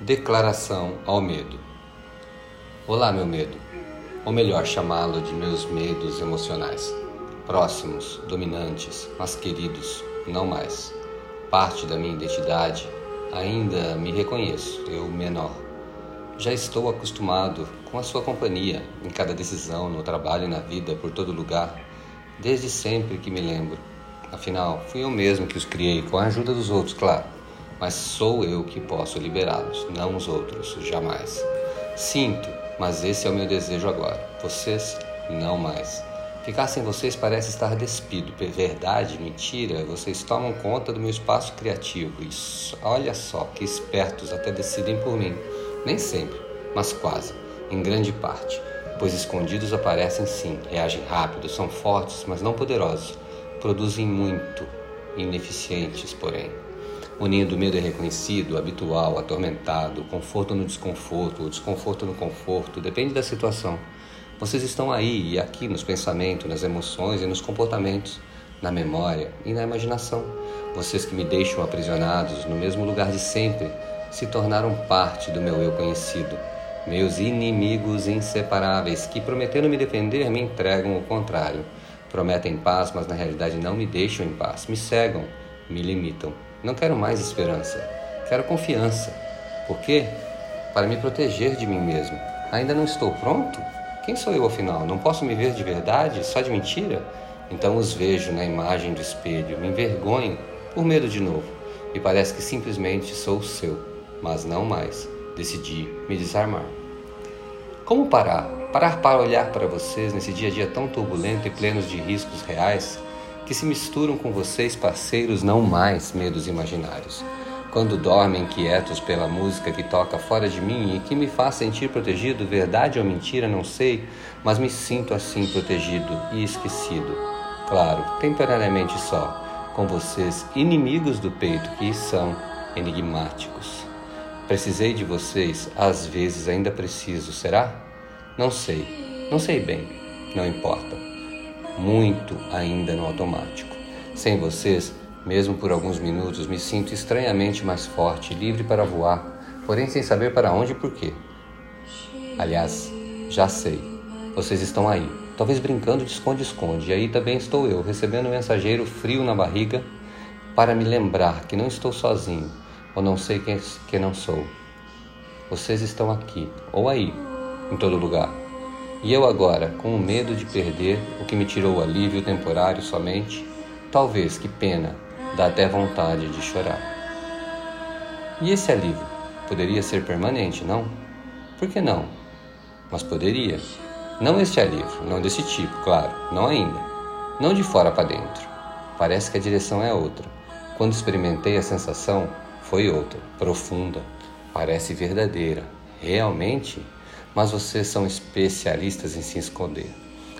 Declaração ao medo. Olá, meu medo, ou melhor chamá-lo de meus medos emocionais. Próximos, dominantes, mas queridos, não mais. Parte da minha identidade, ainda me reconheço, eu menor. Já estou acostumado com a sua companhia em cada decisão, no trabalho e na vida, por todo lugar, desde sempre que me lembro. Afinal, fui eu mesmo que os criei, com a ajuda dos outros, claro mas sou eu que posso liberá-los, não os outros, jamais. Sinto, mas esse é o meu desejo agora. Vocês, não mais. Ficar sem vocês parece estar despido. Verdade, mentira, vocês tomam conta do meu espaço criativo. Isso, olha só que espertos até decidem por mim. Nem sempre, mas quase, em grande parte. Pois escondidos aparecem sim, reagem rápido, são fortes, mas não poderosos. Produzem muito, ineficientes, porém. O ninho do medo é reconhecido, habitual, atormentado, conforto no desconforto, o desconforto no conforto, depende da situação. Vocês estão aí e aqui nos pensamentos, nas emoções e nos comportamentos, na memória e na imaginação. Vocês que me deixam aprisionados no mesmo lugar de sempre se tornaram parte do meu eu conhecido. Meus inimigos inseparáveis que, prometendo me defender, me entregam o contrário. Prometem paz, mas na realidade não me deixam em paz. Me cegam, me limitam. Não quero mais esperança, quero confiança. Por quê? Para me proteger de mim mesmo. Ainda não estou pronto? Quem sou eu afinal? Não posso me ver de verdade, só de mentira? Então os vejo na imagem do espelho, me envergonho por medo de novo e parece que simplesmente sou seu, mas não mais. Decidi me desarmar. Como parar? Parar para olhar para vocês nesse dia a dia tão turbulento e plenos de riscos reais? Que se misturam com vocês, parceiros, não mais medos imaginários. Quando dormem quietos pela música que toca fora de mim e que me faz sentir protegido, verdade ou mentira, não sei, mas me sinto assim protegido e esquecido. Claro, temporariamente só, com vocês, inimigos do peito que são enigmáticos. Precisei de vocês, às vezes ainda preciso, será? Não sei, não sei bem, não importa muito ainda no automático. Sem vocês, mesmo por alguns minutos, me sinto estranhamente mais forte, livre para voar, porém sem saber para onde e por quê. Aliás, já sei. Vocês estão aí, talvez brincando de esconde-esconde, e aí também estou eu, recebendo um mensageiro frio na barriga para me lembrar que não estou sozinho, ou não sei quem que não sou. Vocês estão aqui, ou aí, em todo lugar. E eu agora, com o medo de perder o que me tirou o alívio temporário somente, talvez que pena, dá até vontade de chorar. E esse alívio poderia ser permanente, não? Por que não? Mas poderia. Não este alívio, não desse tipo, claro, não ainda. Não de fora para dentro. Parece que a direção é outra. Quando experimentei a sensação, foi outra, profunda, parece verdadeira. Realmente mas vocês são especialistas em se esconder.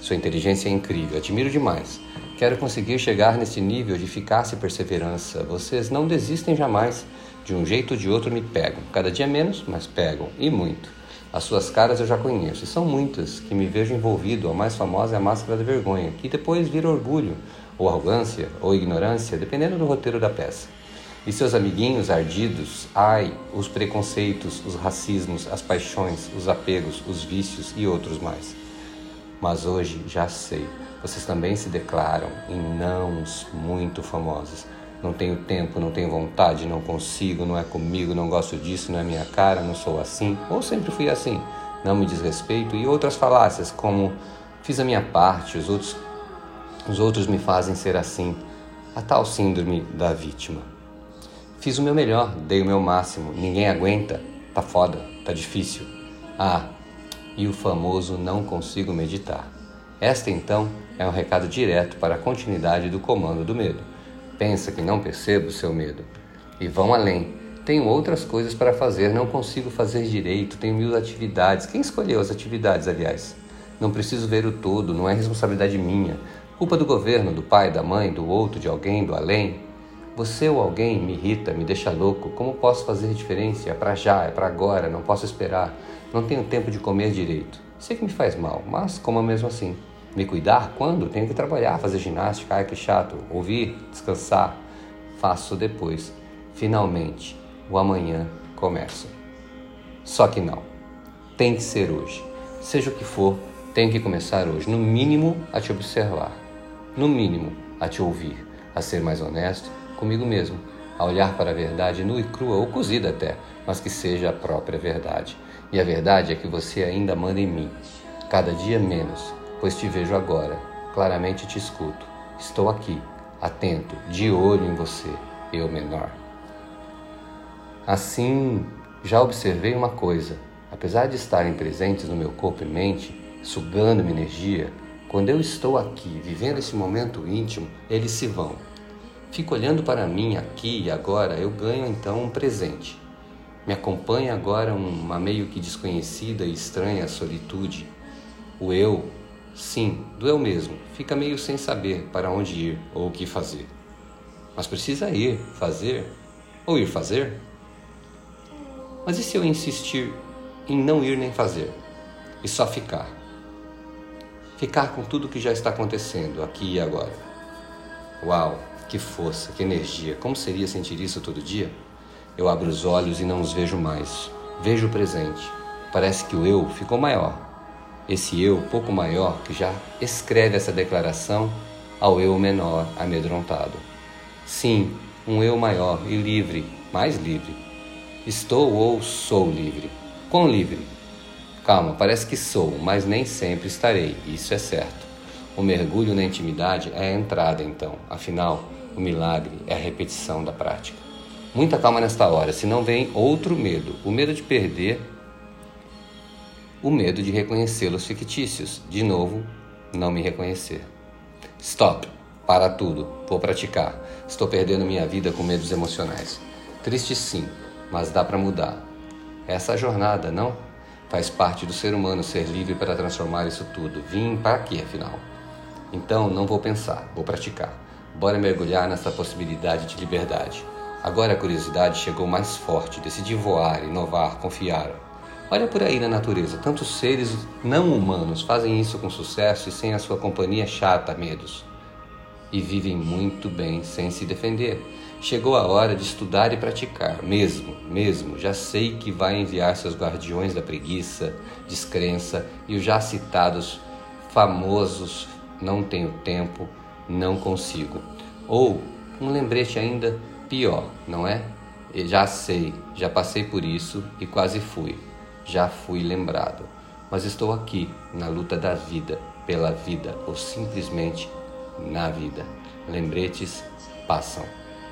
Sua inteligência é incrível, admiro demais. Quero conseguir chegar nesse nível de eficácia e perseverança. Vocês não desistem jamais. De um jeito ou de outro me pegam. Cada dia menos, mas pegam. E muito. As suas caras eu já conheço, e são muitas que me vejo envolvido. A mais famosa é a máscara da vergonha, que depois vira orgulho, ou arrogância, ou ignorância, dependendo do roteiro da peça. E seus amiguinhos ardidos, ai, os preconceitos, os racismos, as paixões, os apegos, os vícios e outros mais. Mas hoje já sei, vocês também se declaram em nãos muito famosos. Não tenho tempo, não tenho vontade, não consigo, não é comigo, não gosto disso, não é minha cara, não sou assim, ou sempre fui assim, não me diz respeito e outras falácias como fiz a minha parte, os outros, os outros me fazem ser assim, a tal síndrome da vítima. Fiz o meu melhor, dei o meu máximo, ninguém aguenta, tá foda, tá difícil. Ah, e o famoso não consigo meditar. Esta então é um recado direto para a continuidade do comando do medo. Pensa que não percebo o seu medo. E vão além. Tenho outras coisas para fazer, não consigo fazer direito, tenho mil atividades. Quem escolheu as atividades, aliás? Não preciso ver o todo, não é responsabilidade minha. Culpa do governo, do pai, da mãe, do outro, de alguém, do além. Você ou alguém me irrita, me deixa louco. Como posso fazer diferença? É para já, é para agora, não posso esperar. Não tenho tempo de comer direito. Sei que me faz mal, mas como mesmo assim. Me cuidar quando? Tenho que trabalhar, fazer ginástica, ai que chato. Ouvir, descansar. Faço depois. Finalmente, o amanhã começa. Só que não. Tem que ser hoje. Seja o que for, tem que começar hoje. No mínimo, a te observar. No mínimo, a te ouvir. A ser mais honesto comigo mesmo. A olhar para a verdade nua e crua, ou cozida até, mas que seja a própria verdade. E a verdade é que você ainda manda em mim. Cada dia menos, pois te vejo agora. Claramente te escuto. Estou aqui, atento, de olho em você, eu menor. Assim, já observei uma coisa: apesar de estarem presentes no meu corpo e mente, sugando minha energia, quando eu estou aqui, vivendo esse momento íntimo, eles se vão. Fico olhando para mim aqui e agora, eu ganho então um presente. Me acompanha agora uma meio que desconhecida e estranha solitude. O eu, sim, do eu mesmo, fica meio sem saber para onde ir ou o que fazer. Mas precisa ir, fazer ou ir fazer? Mas e se eu insistir em não ir nem fazer? E só ficar? Ficar com tudo que já está acontecendo aqui e agora. Uau, que força, que energia! Como seria sentir isso todo dia? Eu abro os olhos e não os vejo mais. Vejo o presente. Parece que o eu ficou maior. Esse eu, pouco maior, que já escreve essa declaração ao eu menor, amedrontado. Sim, um eu maior e livre, mais livre, Estou ou sou livre? Quão livre? Calma, parece que sou, mas nem sempre estarei, isso é certo. O mergulho na intimidade é a entrada, então. Afinal, o milagre é a repetição da prática. Muita calma nesta hora, senão vem outro medo: o medo de perder, o medo de reconhecê-los fictícios. De novo, não me reconhecer. Stop! Para tudo, vou praticar. Estou perdendo minha vida com medos emocionais. Triste sim, mas dá para mudar. Essa jornada, não? Faz parte do ser humano ser livre para transformar isso tudo. Vim para quê, afinal? Então, não vou pensar, vou praticar. Bora mergulhar nessa possibilidade de liberdade. Agora a curiosidade chegou mais forte, decidi voar, inovar, confiar. Olha por aí na natureza, tantos seres não humanos fazem isso com sucesso e sem a sua companhia chata, medos. E vivem muito bem sem se defender. Chegou a hora de estudar e praticar, mesmo, mesmo. Já sei que vai enviar seus guardiões da preguiça, descrença e os já citados famosos não tenho tempo, não consigo. Ou um lembrete ainda pior, não é? Já sei, já passei por isso e quase fui. Já fui lembrado. Mas estou aqui, na luta da vida, pela vida ou simplesmente na vida. Lembretes passam.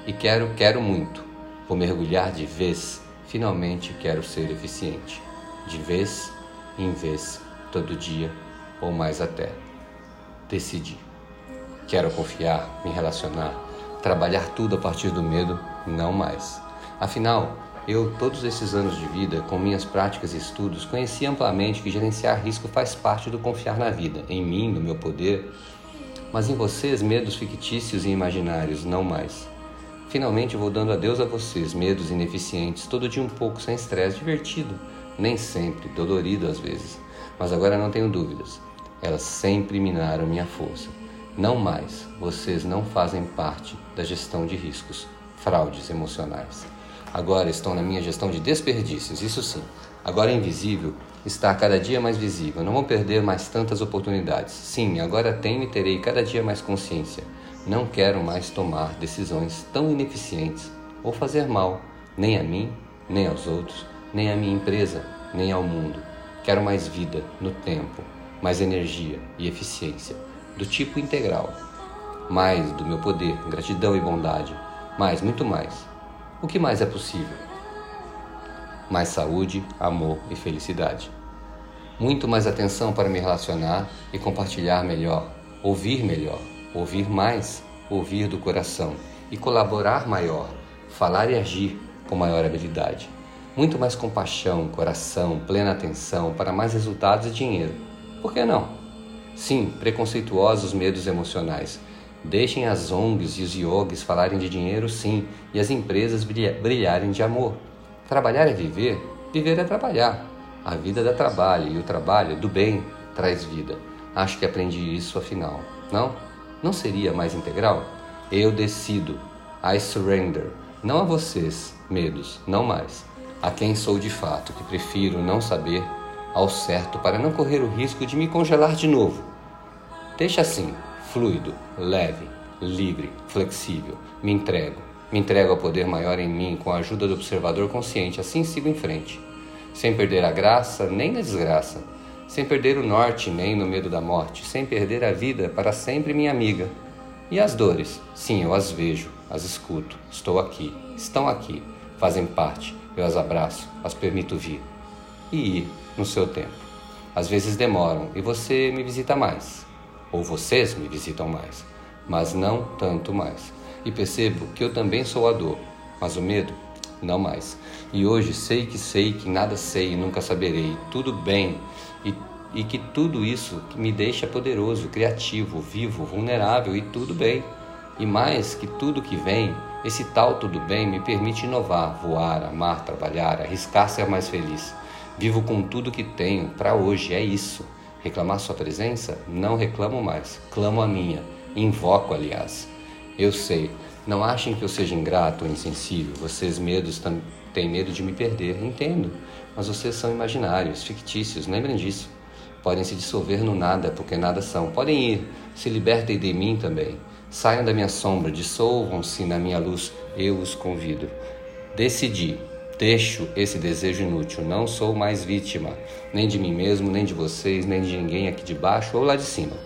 E quero, quero muito. Vou mergulhar de vez. Finalmente quero ser eficiente. De vez em vez, todo dia ou mais até. Decidi. Quero confiar, me relacionar, trabalhar tudo a partir do medo, não mais. Afinal, eu, todos esses anos de vida, com minhas práticas e estudos, conheci amplamente que gerenciar risco faz parte do confiar na vida, em mim, no meu poder, mas em vocês, medos fictícios e imaginários, não mais. Finalmente vou dando adeus a vocês, medos ineficientes, todo dia um pouco sem estresse, divertido, nem sempre, dolorido às vezes. Mas agora não tenho dúvidas, elas sempre minaram minha força. Não mais, vocês não fazem parte da gestão de riscos, fraudes emocionais. Agora estão na minha gestão de desperdícios, isso sim. Agora é invisível está cada dia mais visível. Não vou perder mais tantas oportunidades. Sim, agora tenho e terei cada dia mais consciência. Não quero mais tomar decisões tão ineficientes ou fazer mal, nem a mim, nem aos outros, nem à minha empresa, nem ao mundo. Quero mais vida no tempo, mais energia e eficiência, do tipo integral. Mais do meu poder, gratidão e bondade. Mais, muito mais. O que mais é possível? Mais saúde, amor e felicidade. Muito mais atenção para me relacionar e compartilhar melhor, ouvir melhor ouvir mais, ouvir do coração e colaborar maior, falar e agir com maior habilidade. Muito mais compaixão, coração, plena atenção para mais resultados e dinheiro. Por que não? Sim, preconceituosos medos emocionais. Deixem as ONGs e os yogis falarem de dinheiro, sim, e as empresas brilharem de amor. Trabalhar é viver, viver é trabalhar. A vida dá trabalho e o trabalho do bem traz vida. Acho que aprendi isso afinal, não? não seria mais integral? Eu decido. I surrender. Não a vocês, medos, não mais. a quem sou de fato, que prefiro não saber ao certo para não correr o risco de me congelar de novo. Deixa assim, fluido, leve, livre, flexível, me entrego. Me entrego ao poder maior em mim com a ajuda do observador consciente, assim sigo em frente, sem perder a graça nem na desgraça, sem perder o norte nem no medo da morte, sem perder a vida para sempre minha amiga. E as dores? Sim, eu as vejo, as escuto, estou aqui, estão aqui, fazem parte, eu as abraço, as permito vir. E ir no seu tempo. Às vezes demoram e você me visita mais, ou vocês me visitam mais, mas não tanto mais. E percebo que eu também sou a dor, mas o medo, não mais. E hoje sei que sei que nada sei e nunca saberei. Tudo bem e, e que tudo isso me deixa poderoso, criativo, vivo, vulnerável e tudo bem. E mais que tudo que vem, esse tal tudo bem me permite inovar, voar, amar, trabalhar, arriscar ser mais feliz. Vivo com tudo que tenho para hoje, é isso. Reclamar sua presença? Não reclamo mais, clamo a minha, invoco, aliás. Eu sei, não achem que eu seja ingrato ou insensível, vocês medos têm medo de me perder, entendo, mas vocês são imaginários, fictícios, lembrem disso. Podem se dissolver no nada, porque nada são. Podem ir, se libertem de mim também. Saiam da minha sombra, dissolvam-se na minha luz, eu os convido. Decidi, Deixo esse desejo inútil. Não sou mais vítima, nem de mim mesmo, nem de vocês, nem de ninguém aqui de baixo ou lá de cima.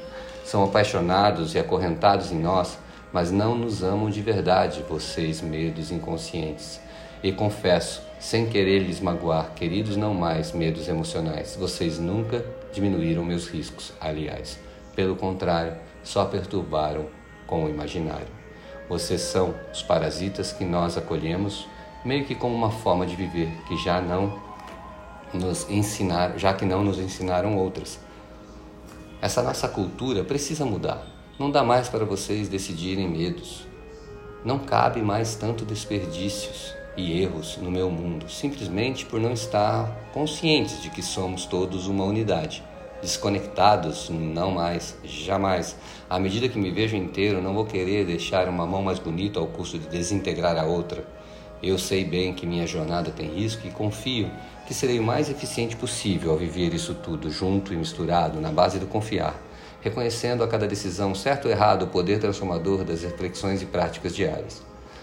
São apaixonados e acorrentados em nós, mas não nos amam de verdade, vocês, medos inconscientes. E confesso, sem querer lhes magoar, queridos não mais medos emocionais, vocês nunca diminuíram meus riscos, aliás. Pelo contrário, só perturbaram com o imaginário. Vocês são os parasitas que nós acolhemos meio que como uma forma de viver que já não nos ensinaram, já que não nos ensinaram outras. Essa nossa cultura precisa mudar. Não dá mais para vocês decidirem medos. Não cabe mais tanto desperdícios e erros no meu mundo, simplesmente por não estar conscientes de que somos todos uma unidade. Desconectados, não mais, jamais. À medida que me vejo inteiro, não vou querer deixar uma mão mais bonita ao custo de desintegrar a outra. Eu sei bem que minha jornada tem risco e confio que serei o mais eficiente possível ao viver isso tudo junto e misturado na base do confiar, reconhecendo a cada decisão, certo ou errado, o poder transformador das reflexões e práticas diárias,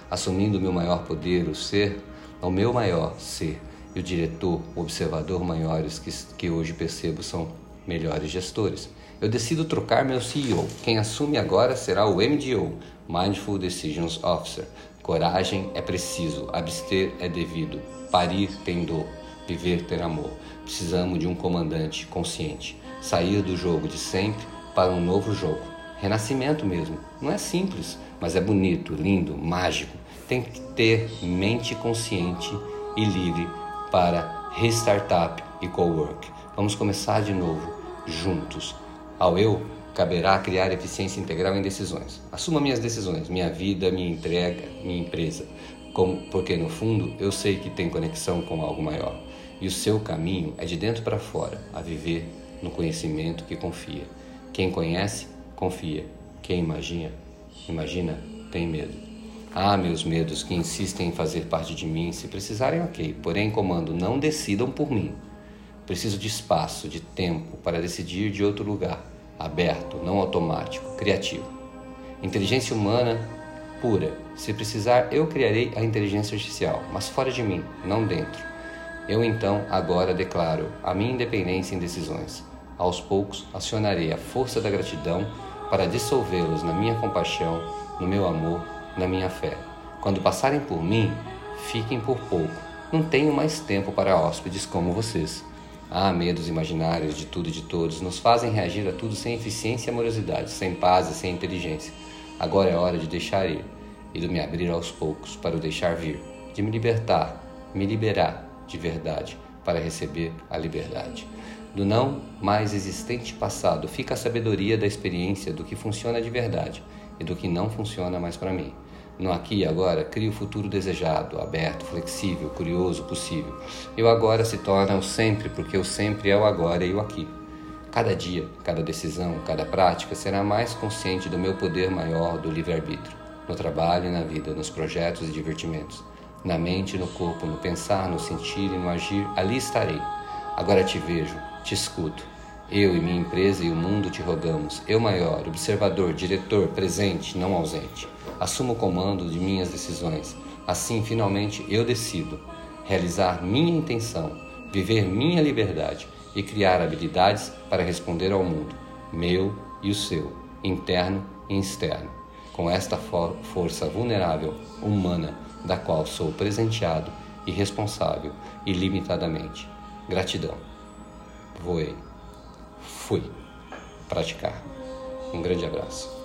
assumindo o meu maior poder, o ser, ao meu maior ser, e o diretor, o observador maiores que, que hoje percebo são melhores gestores. Eu decido trocar meu CEO. Quem assume agora será o MDO, Mindful Decisions Officer, Coragem é preciso, abster é devido, parir tem dor, viver ter amor. Precisamos de um comandante consciente, sair do jogo de sempre para um novo jogo. Renascimento mesmo. Não é simples, mas é bonito, lindo, mágico. Tem que ter mente consciente e livre para restartup e co-work. Vamos começar de novo, juntos. Ao eu caberá criar eficiência integral em decisões. Assuma minhas decisões, minha vida, minha entrega, minha empresa, como, porque no fundo eu sei que tem conexão com algo maior. E o seu caminho é de dentro para fora, a viver no conhecimento que confia. Quem conhece, confia. Quem imagina, imagina, tem medo. Ah, meus medos que insistem em fazer parte de mim, se precisarem, ok. Porém, comando, não decidam por mim. Preciso de espaço, de tempo para decidir de outro lugar aberto, não automático, criativo. Inteligência humana pura. Se precisar, eu criarei a inteligência artificial, mas fora de mim, não dentro. Eu então, agora declaro a minha independência em decisões. Aos poucos, acionarei a força da gratidão para dissolvê-los na minha compaixão, no meu amor, na minha fé. Quando passarem por mim, fiquem por pouco. Não tenho mais tempo para hóspedes como vocês. Ah, medos imaginários de tudo e de todos nos fazem reagir a tudo sem eficiência e amorosidade, sem paz e sem inteligência. Agora é hora de deixar ir e de me abrir aos poucos para o deixar vir, de me libertar, me liberar de verdade para receber a liberdade. Do não mais existente passado fica a sabedoria da experiência do que funciona de verdade e do que não funciona mais para mim. No aqui e agora, cria o futuro desejado, aberto, flexível, curioso, possível. E o agora se torna o sempre, porque o sempre é o agora e o aqui. Cada dia, cada decisão, cada prática será mais consciente do meu poder maior do livre-arbítrio, no trabalho e na vida, nos projetos e divertimentos. Na mente, no corpo, no pensar, no sentir e no agir, ali estarei. Agora te vejo, te escuto. Eu e minha empresa e o mundo te rogamos. Eu maior, observador, diretor, presente, não ausente. Assumo o comando de minhas decisões. Assim, finalmente, eu decido realizar minha intenção, viver minha liberdade e criar habilidades para responder ao mundo, meu e o seu, interno e externo, com esta for força vulnerável, humana, da qual sou presenteado e responsável ilimitadamente. Gratidão. Voei. Fui. Praticar. Um grande abraço.